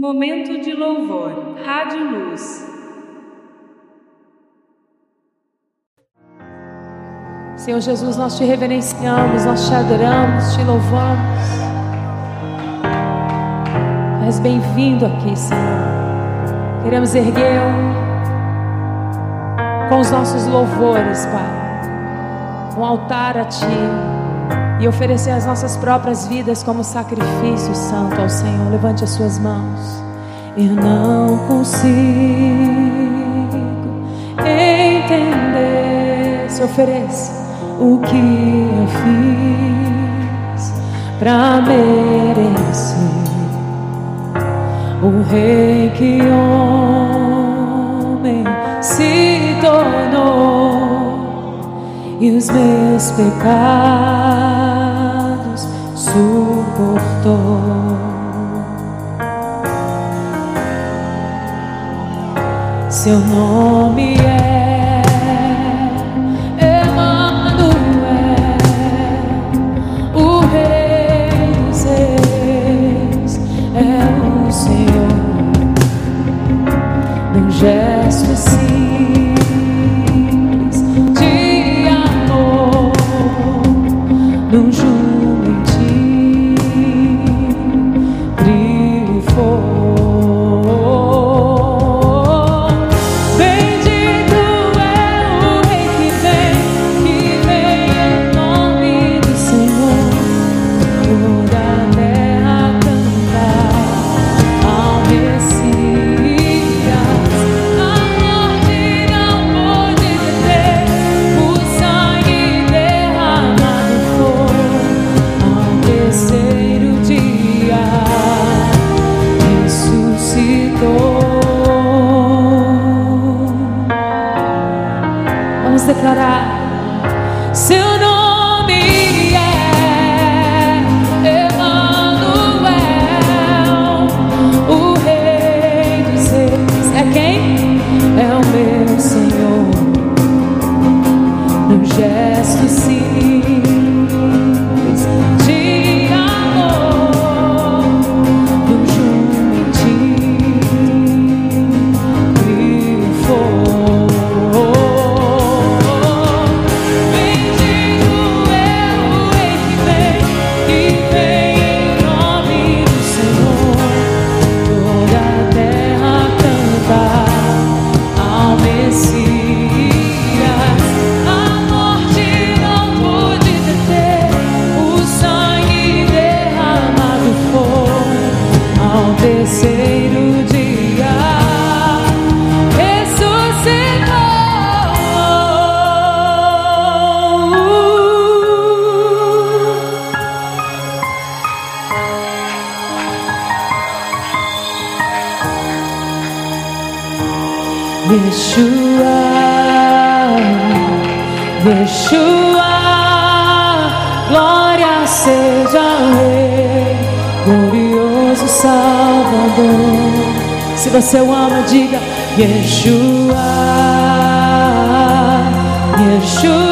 Momento de louvor. Rádio Luz. Senhor Jesus, nós te reverenciamos, nós te adoramos, te louvamos. És bem-vindo aqui, Senhor. Queremos erguer com os nossos louvores, Pai, um altar a Ti e oferecer as nossas próprias vidas como sacrifício santo ao Senhor. Levante as suas mãos. Eu não consigo entender. Se ofereça o que eu fiz para merecer o rei que homem se tornou e os meus pecados suportou. Seu nome é Yeshua, Yeshua.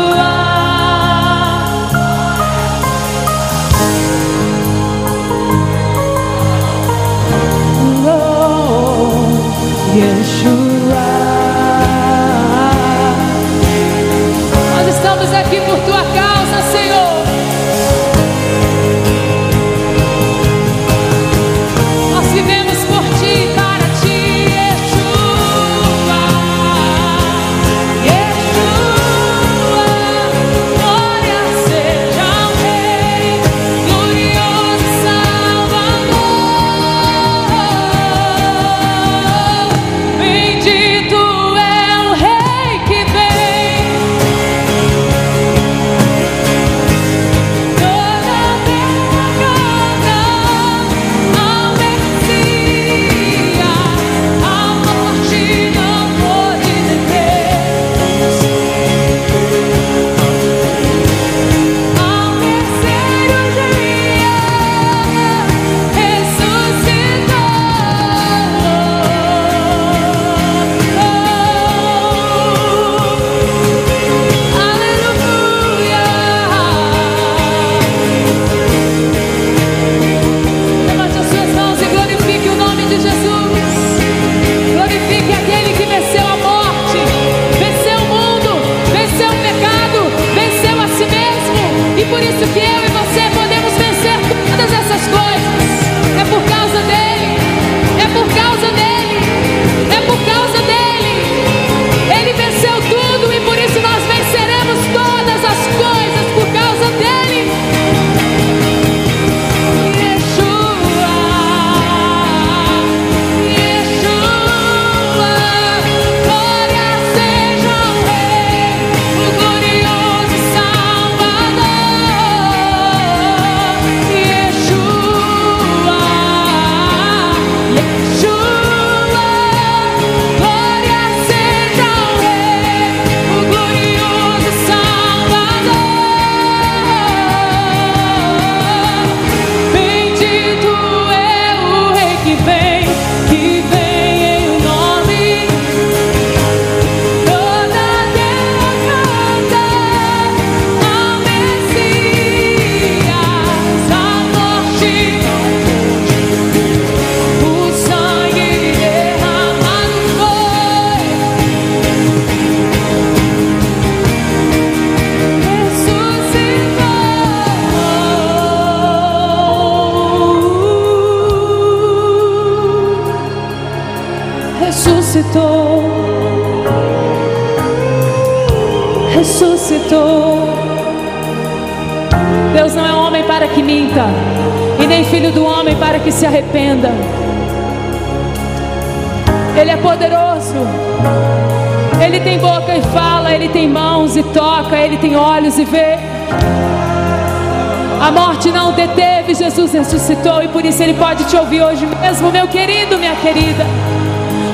Te ouvir hoje mesmo, meu querido, minha querida.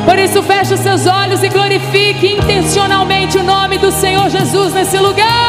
Por isso, feche os seus olhos e glorifique intencionalmente o nome do Senhor Jesus nesse lugar.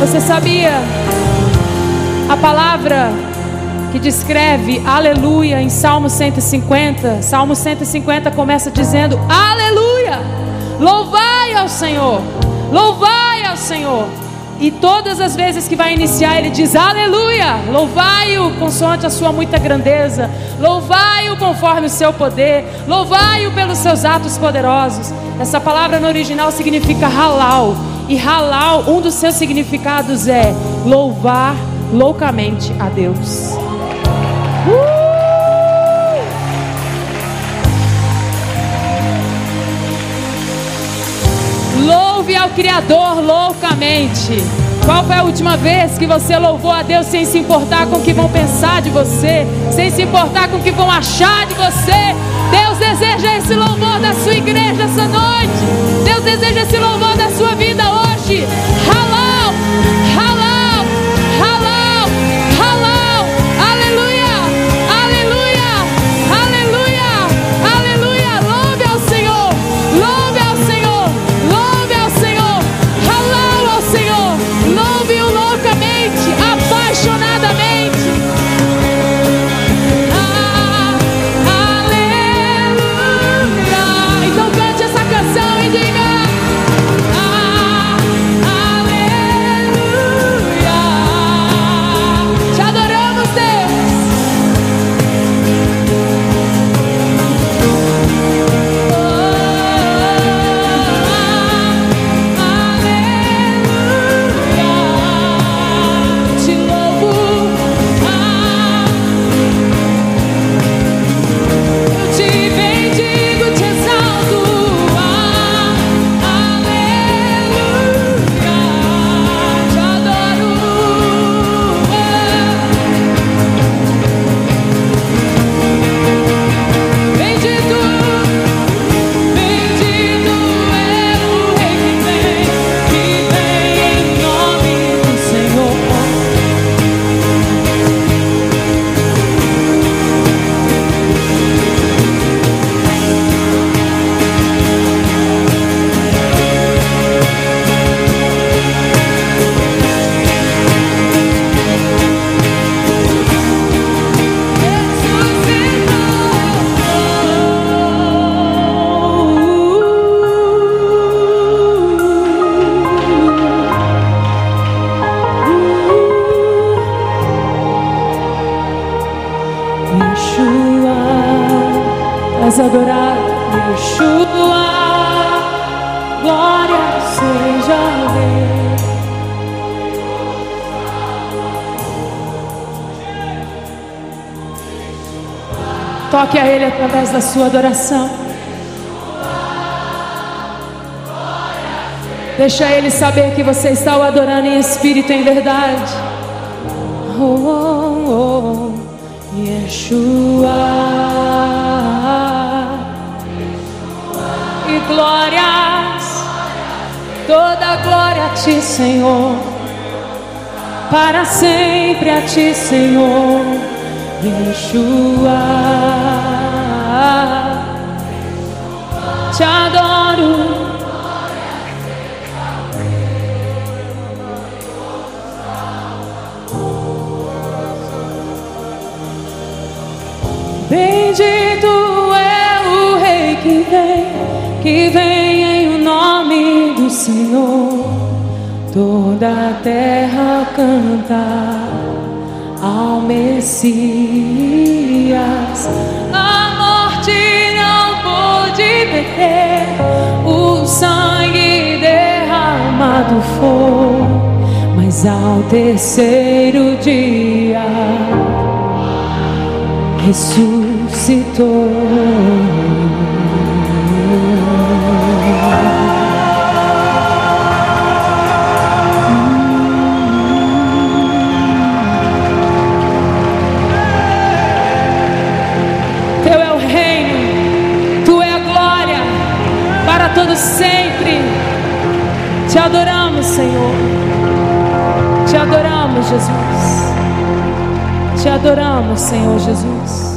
Você sabia a palavra que descreve aleluia em Salmo 150? Salmo 150 começa dizendo aleluia! Louvai ao Senhor! Louvai ao Senhor! E todas as vezes que vai iniciar, ele diz aleluia, louvai-o consoante a sua muita grandeza, louvai-o conforme o seu poder, louvai-o pelos seus atos poderosos. Essa palavra no original significa halal, e halal, um dos seus significados é louvar loucamente a Deus. Uh! Criador loucamente. Qual foi a última vez que você louvou a Deus sem se importar com o que vão pensar de você, sem se importar com o que vão achar de você? Deus deseja esse louvor da sua igreja essa noite. Deus deseja esse louvor da sua vida hoje. Halal, halal. Adoração. Deixa Ele saber que você está o adorando em espírito e em verdade. Oh, oh, oh, Yeshua. glórias, toda glória a ti, Senhor, para sempre a ti, Senhor, Yeshua. Te adoro. Bendito é o Rei que vem que vem em nome do Senhor, toda a terra canta ao Messias. Pôde perder o sangue derramado foi, mas ao terceiro dia ressuscitou. Jesus. Te adoramos, Senhor Jesus.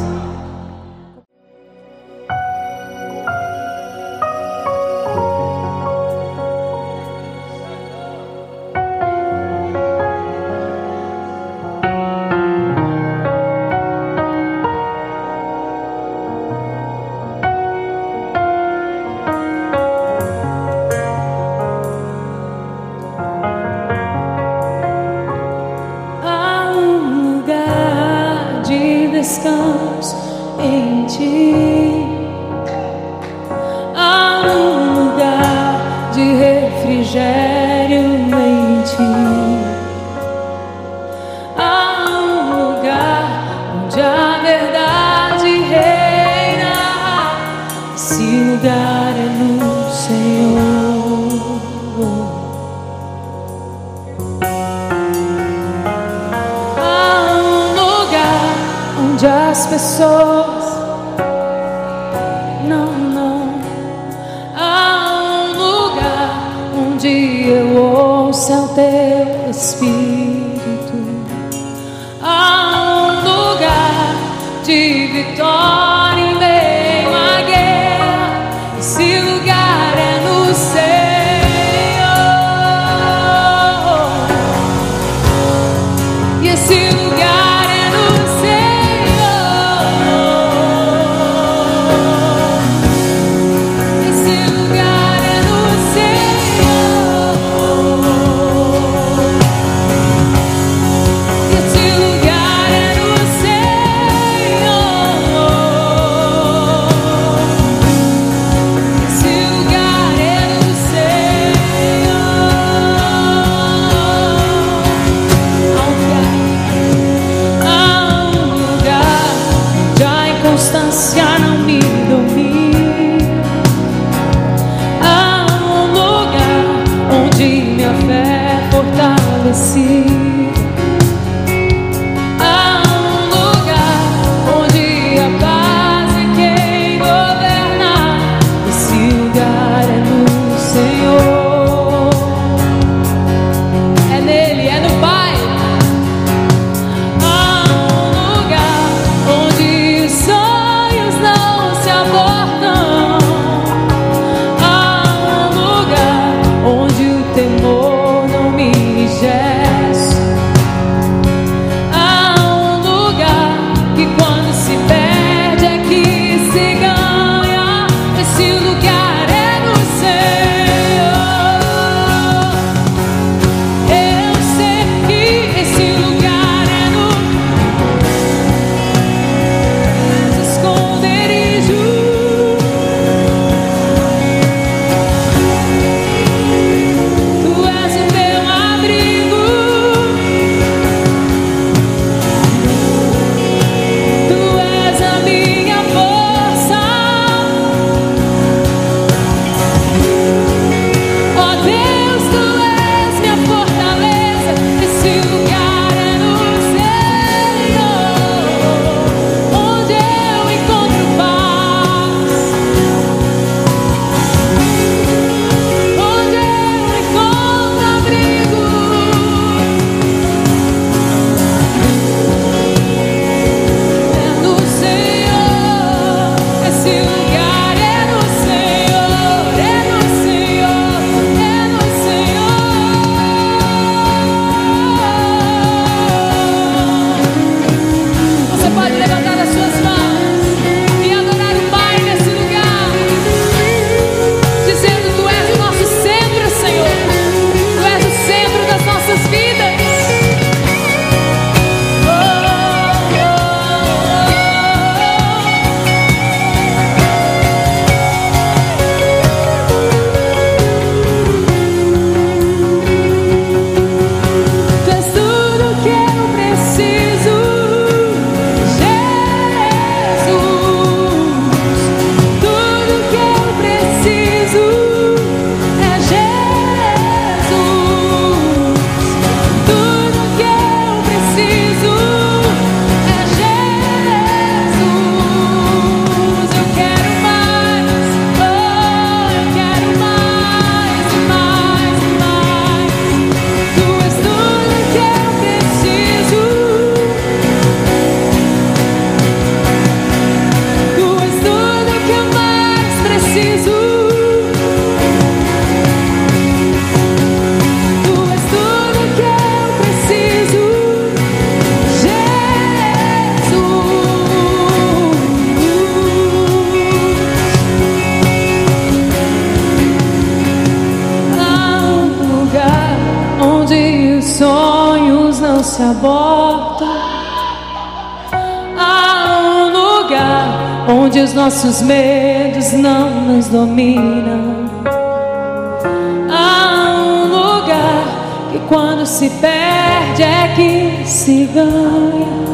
Que quando se perde é que se ganha.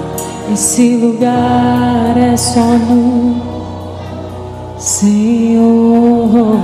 Esse lugar é só no Senhor.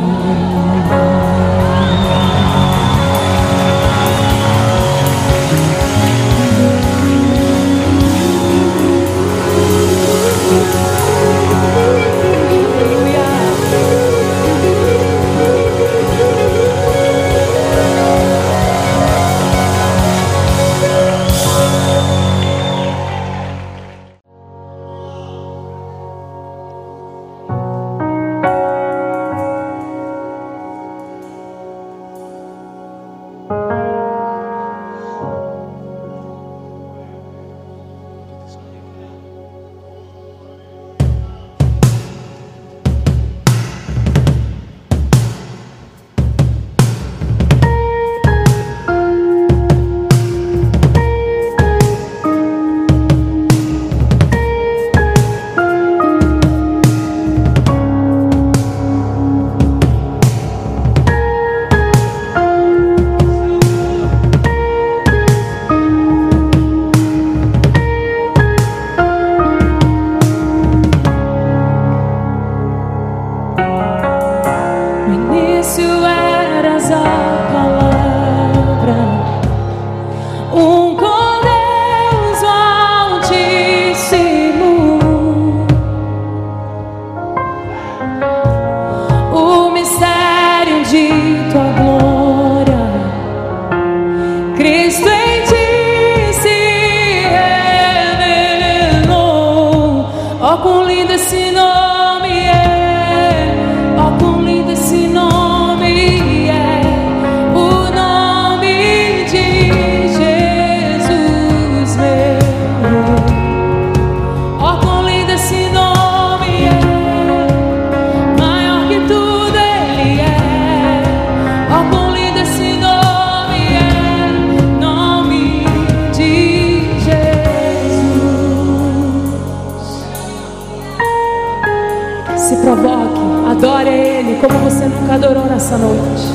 nessa noite.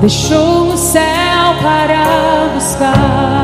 Deixou o céu para buscar.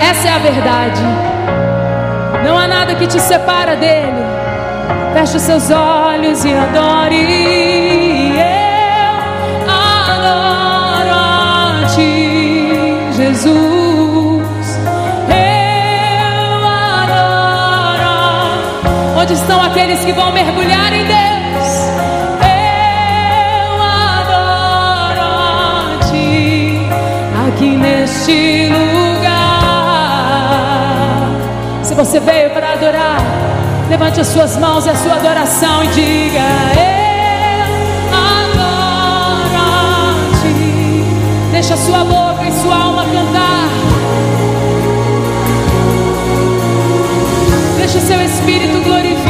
Essa é a verdade. Não há nada que te separa dele. Feche os seus olhos e adore. Eu adoro a ti, Jesus. Onde estão aqueles que vão mergulhar em Deus? Eu adoro a ti, aqui neste lugar. Se você veio para adorar. Levante as suas mãos e a sua adoração e diga: Eu adoro-te. Deixa sua boca e sua alma cantar. Deixa o seu espírito glorificar.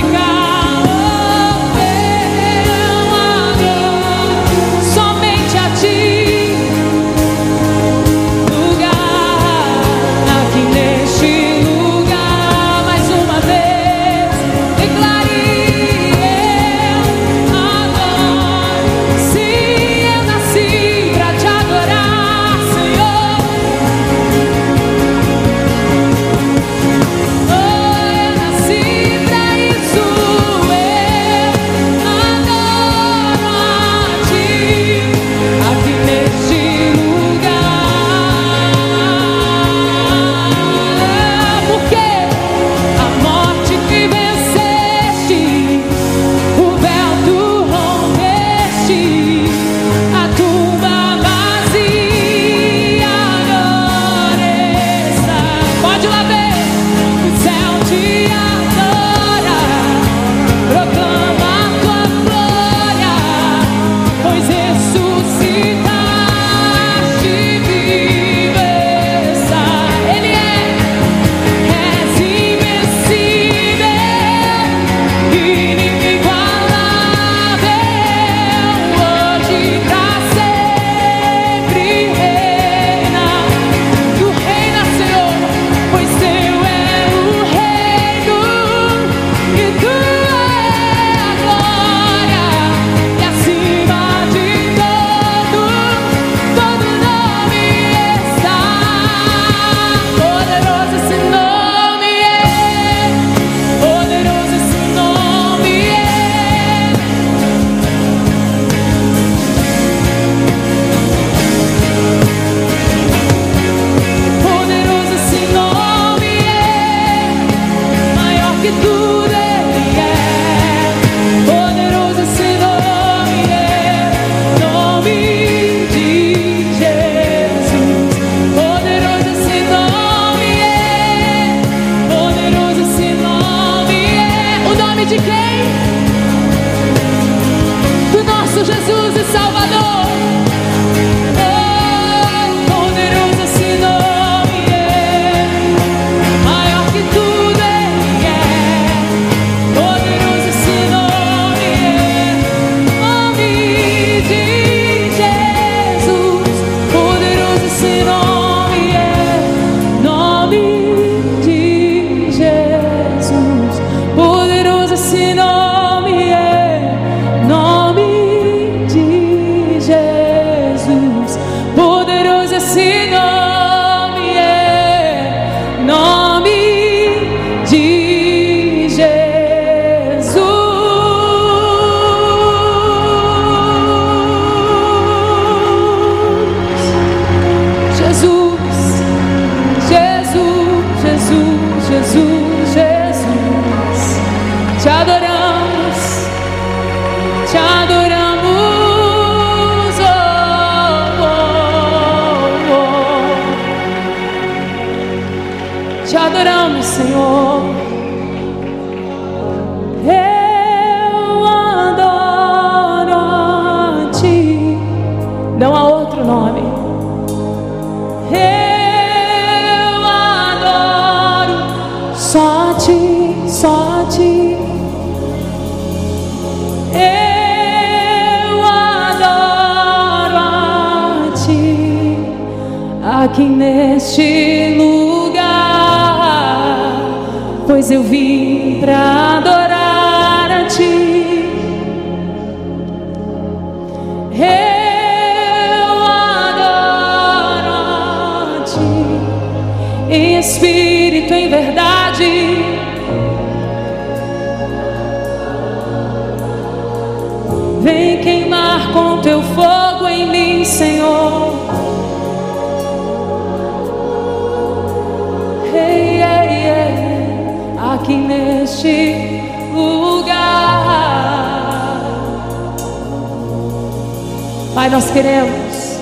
Nós queremos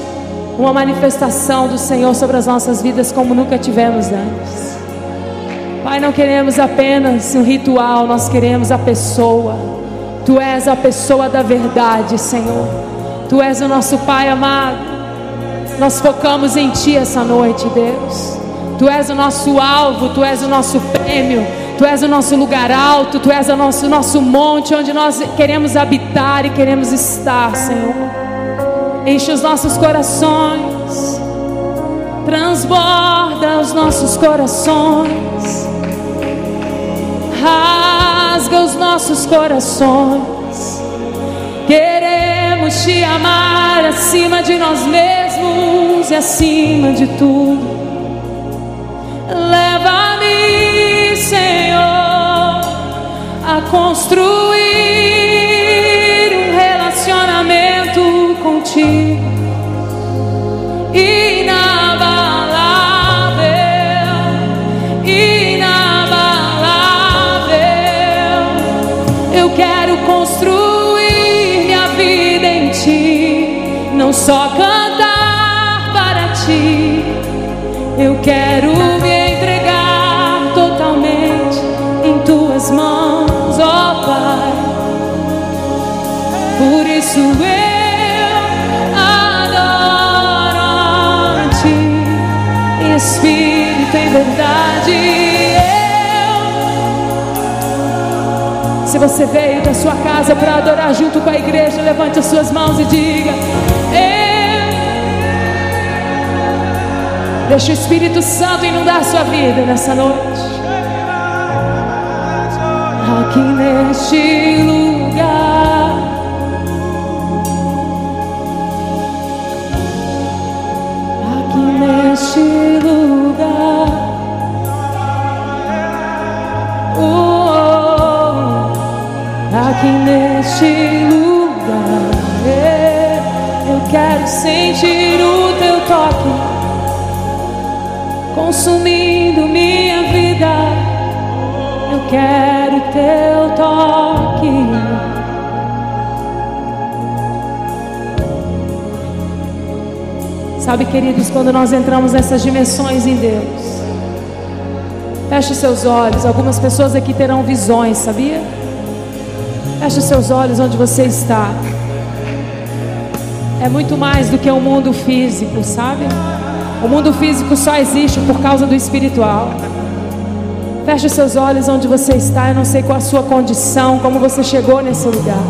uma manifestação do Senhor sobre as nossas vidas como nunca tivemos antes. Pai, não queremos apenas um ritual, nós queremos a pessoa. Tu és a pessoa da verdade, Senhor. Tu és o nosso Pai amado. Nós focamos em Ti essa noite, Deus. Tu és o nosso alvo, Tu és o nosso prêmio, Tu és o nosso lugar alto, Tu és o nosso, nosso monte onde nós queremos habitar e queremos estar, Senhor. Enche os nossos corações, transborda os nossos corações rasga os nossos corações. Queremos te amar acima de nós mesmos e acima de tudo. Leva-me, Senhor, a construir contigo. Inabalável, inabalável. Eu quero construir minha vida em ti, não só cantar para ti. Eu quero espírito, em verdade. Eu. Se você veio da sua casa para adorar junto com a igreja, levante as suas mãos e diga: Eu. Deixa o Espírito Santo inundar a sua vida nessa noite. Aqui neste lugar. Aqui neste lugar, é, eu quero sentir o teu toque consumindo minha vida. Eu quero teu toque. Sabe, queridos, quando nós entramos nessas dimensões em Deus, feche seus olhos. Algumas pessoas aqui terão visões, sabia? Feche seus olhos onde você está. É muito mais do que o mundo físico, sabe? O mundo físico só existe por causa do espiritual. Feche seus olhos onde você está. Eu não sei qual a sua condição, como você chegou nesse lugar.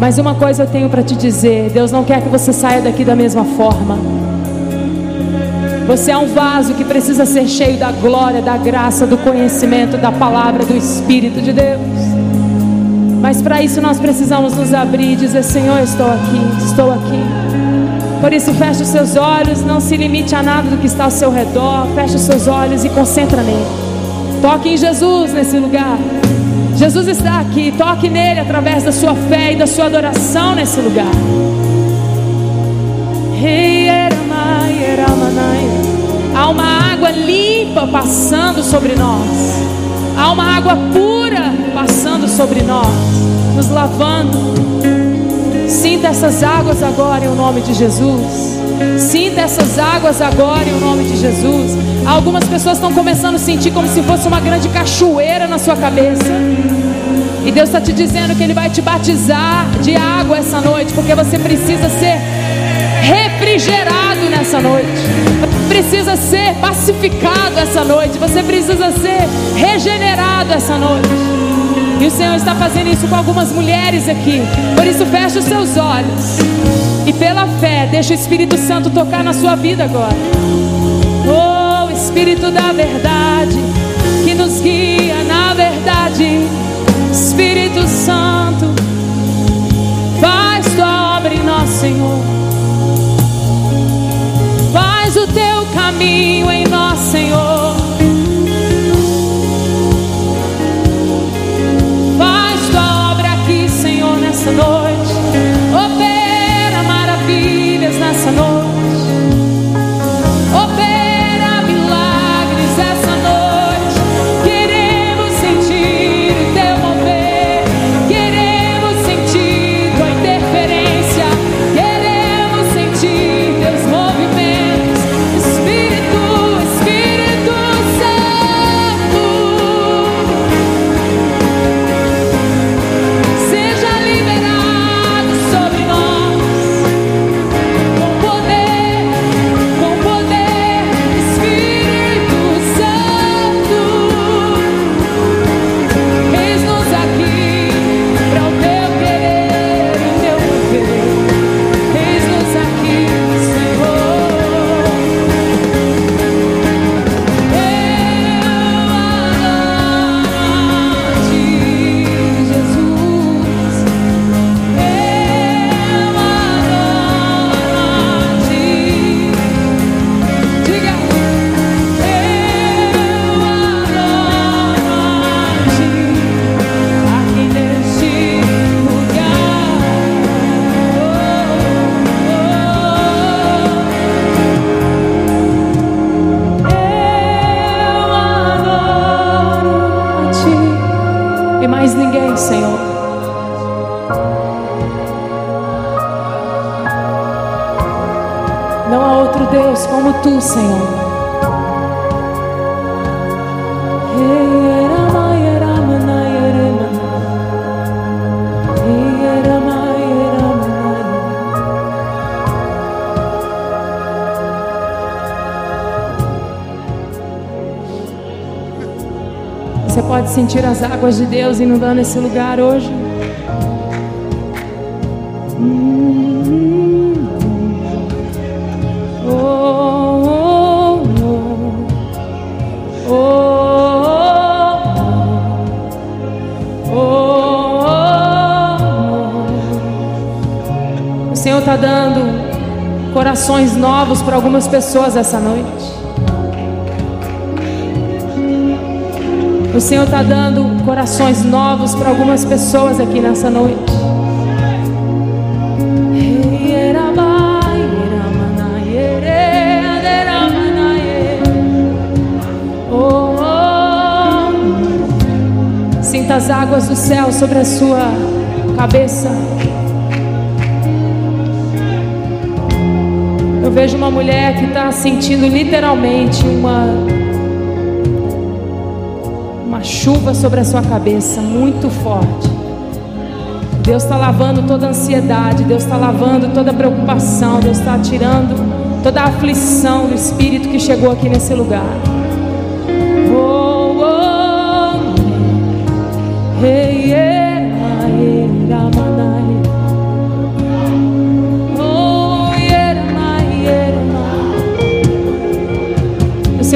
Mas uma coisa eu tenho para te dizer: Deus não quer que você saia daqui da mesma forma. Você é um vaso que precisa ser cheio da glória, da graça, do conhecimento, da palavra, do Espírito de Deus. Mas para isso nós precisamos nos abrir e dizer: Senhor, estou aqui, estou aqui. Por isso, feche os seus olhos, não se limite a nada do que está ao seu redor. Feche os seus olhos e concentra nele. Toque em Jesus nesse lugar. Jesus está aqui. Toque nele através da sua fé e da sua adoração nesse lugar. Há uma água limpa passando sobre nós. Há uma água pura passando sobre nós, nos lavando. Sinta essas águas agora em nome de Jesus. Sinta essas águas agora em nome de Jesus. Algumas pessoas estão começando a sentir como se fosse uma grande cachoeira na sua cabeça. E Deus está te dizendo que Ele vai te batizar de água essa noite, porque você precisa ser refrigerado nessa noite. Precisa ser pacificado essa noite. Você precisa ser regenerado essa noite. E o Senhor está fazendo isso com algumas mulheres aqui. Por isso, feche os seus olhos. E pela fé, deixa o Espírito Santo tocar na sua vida agora. Oh, Espírito da verdade, que nos guia na verdade. Espírito Santo, faz tua obra em nós, Senhor. Faz o teu caminho em nós, Senhor. Você pode sentir as águas de Deus inundando esse lugar hoje. O Senhor está dando corações novos para algumas pessoas essa noite. O Senhor está dando corações novos para algumas pessoas aqui nessa noite. Sinta as águas do céu sobre a sua cabeça. Eu vejo uma mulher que está sentindo literalmente uma uma chuva sobre a sua cabeça muito forte. Deus está lavando toda a ansiedade, Deus está lavando toda a preocupação, Deus está tirando toda a aflição do espírito que chegou aqui nesse lugar. Oh, oh, hey, yeah,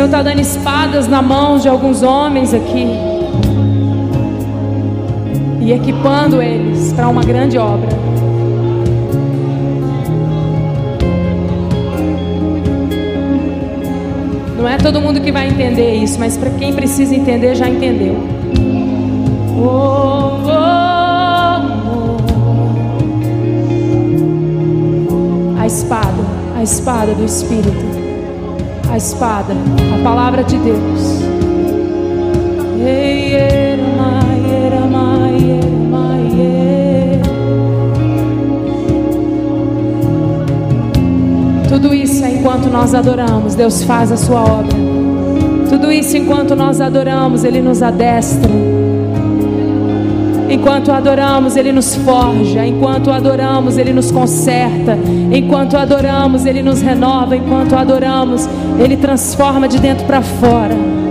Senhor está dando espadas na mão de alguns homens aqui e equipando eles para uma grande obra. Não é todo mundo que vai entender isso, mas para quem precisa entender já entendeu. Oh, oh, oh. A espada, a espada do Espírito, a espada, a palavra de Deus. Ei, Tudo isso é enquanto nós adoramos, Deus faz a sua obra. Tudo isso enquanto nós adoramos, Ele nos adestra. Enquanto adoramos, Ele nos forja. Enquanto adoramos, Ele nos conserta. Enquanto adoramos, Ele nos renova. Enquanto adoramos, ele transforma de dentro para fora.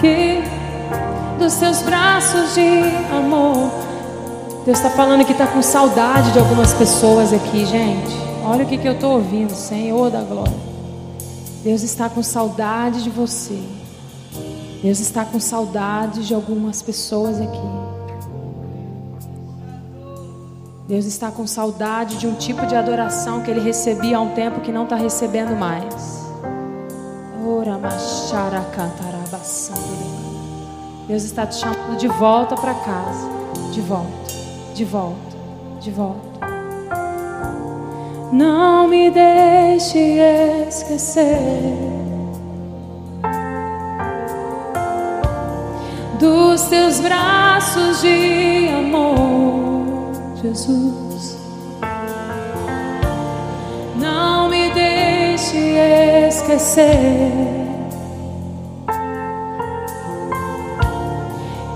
Que dos teus braços de amor. Deus está falando que está com saudade de algumas pessoas aqui, gente. Olha o que, que eu estou ouvindo, Senhor da glória. Deus está com saudade de você. Deus está com saudade de algumas pessoas aqui. Deus está com saudade de um tipo de adoração que ele recebia há um tempo que não está recebendo mais. Ora, machara, cantarabaçã. Deus está te chamando de volta para casa. De volta, de volta, de volta. Não me deixe esquecer dos teus braços de amor, Jesus. Não me deixe esquecer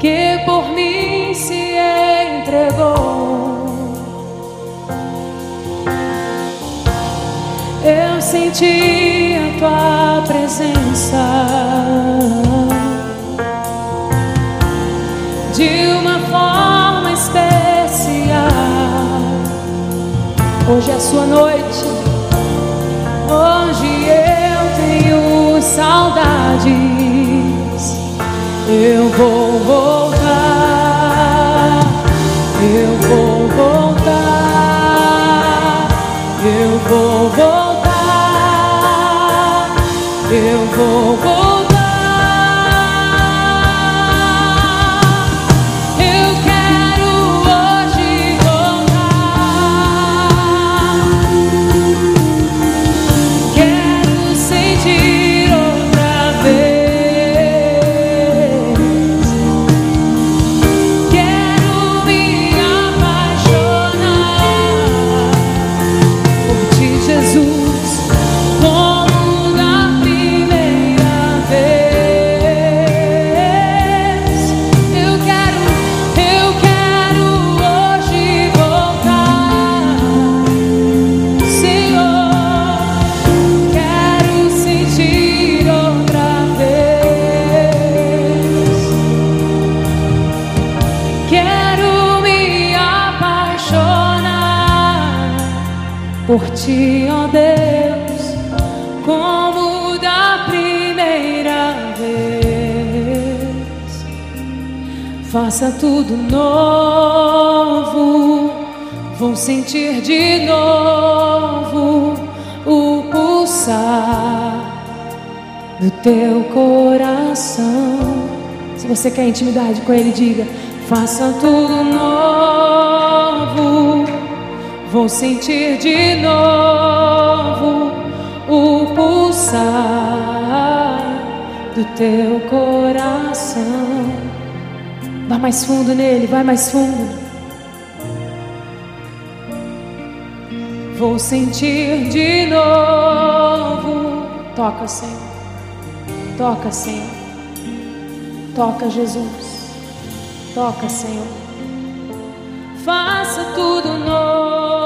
que por mim se entregou. Eu senti a tua presença de uma forma especial. Hoje é sua noite. Hoje eu tenho saudades. Eu vou você quer intimidade com Ele, diga: faça tudo novo. Vou sentir de novo o pulsar do teu coração. Vá mais fundo nele, vai mais fundo. Vou sentir de novo. Toca, Senhor. Toca, Senhor. Toca, Jesus. Toca, Senhor. Faça tudo novo.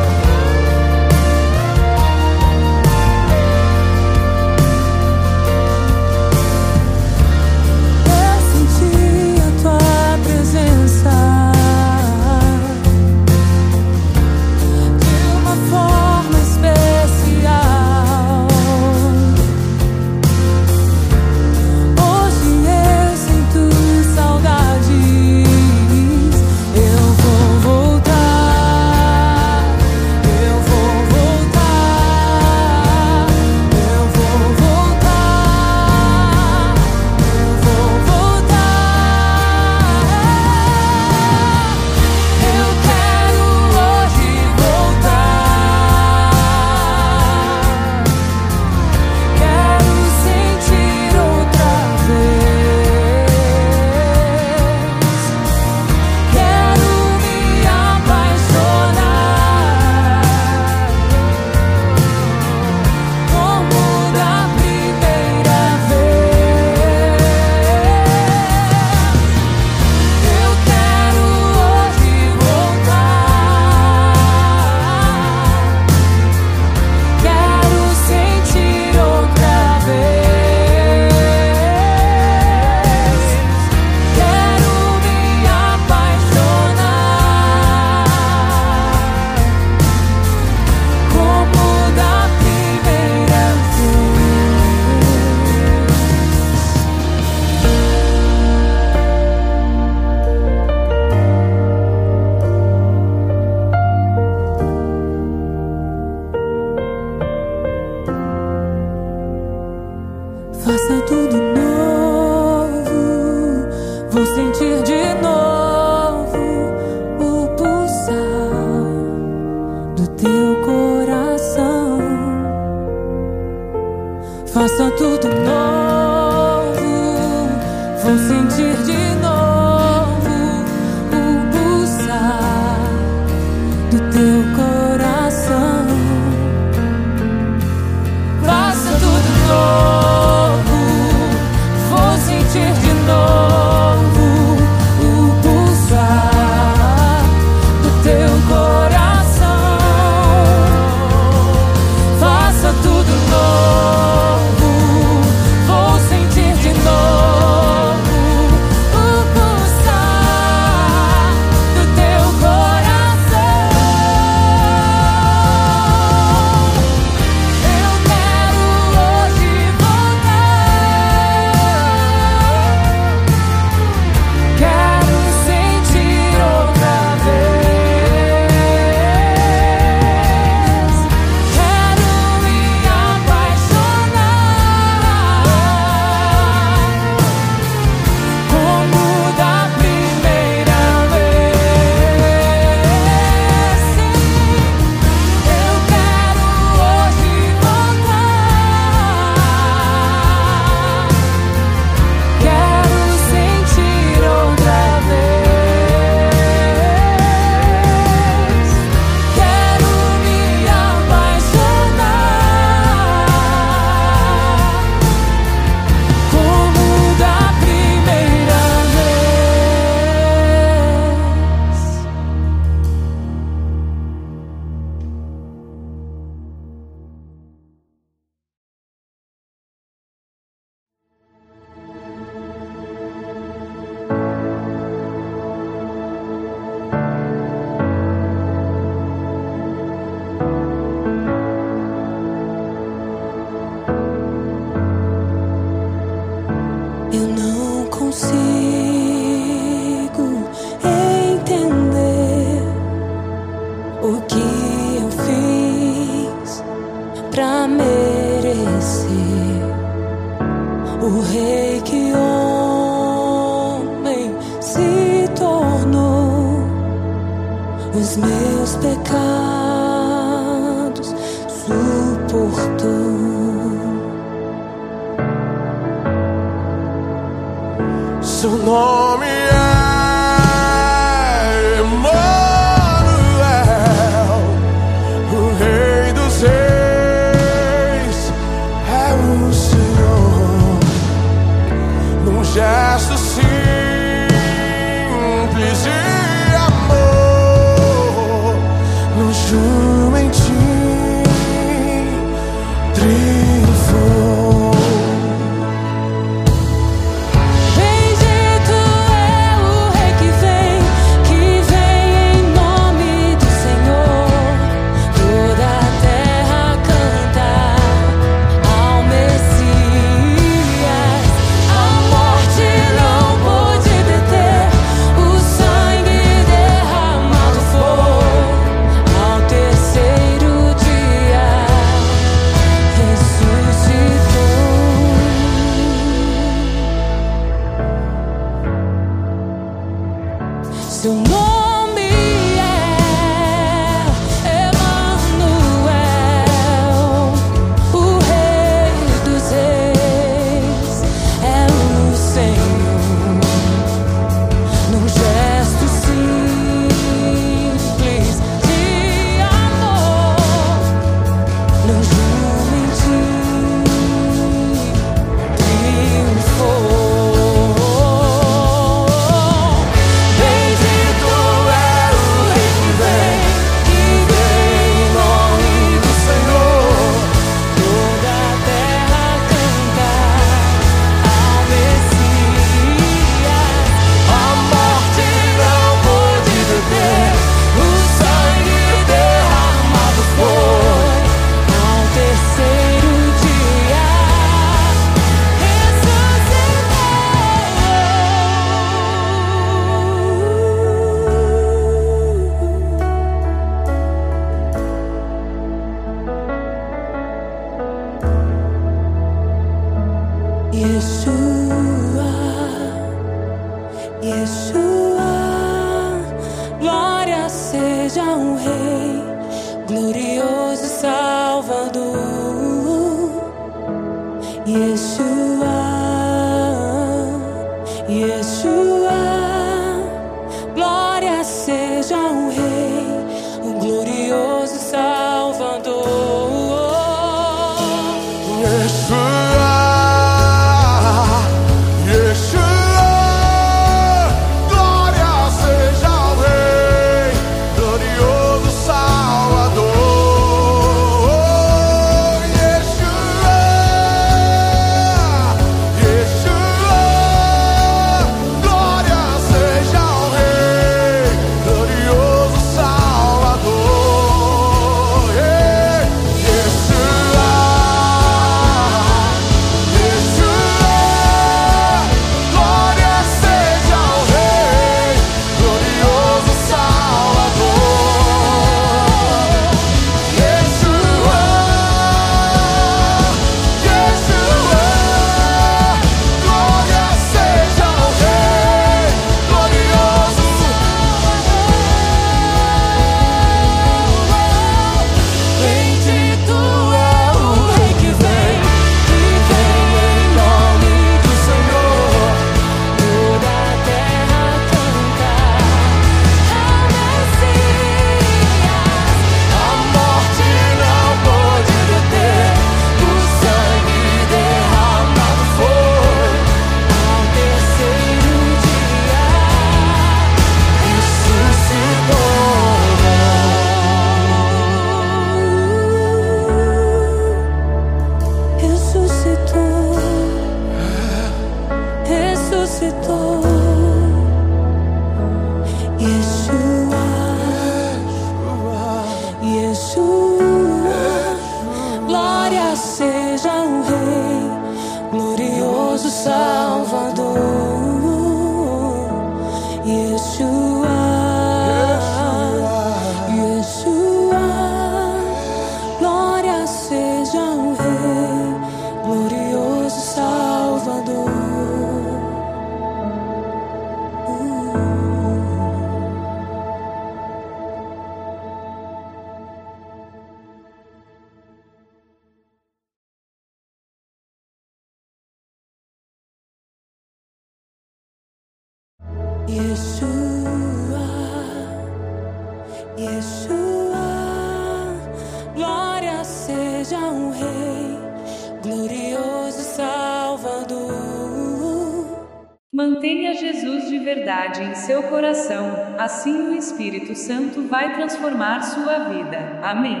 transformar sua vida. Amém.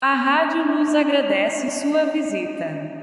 A rádio nos agradece sua visita.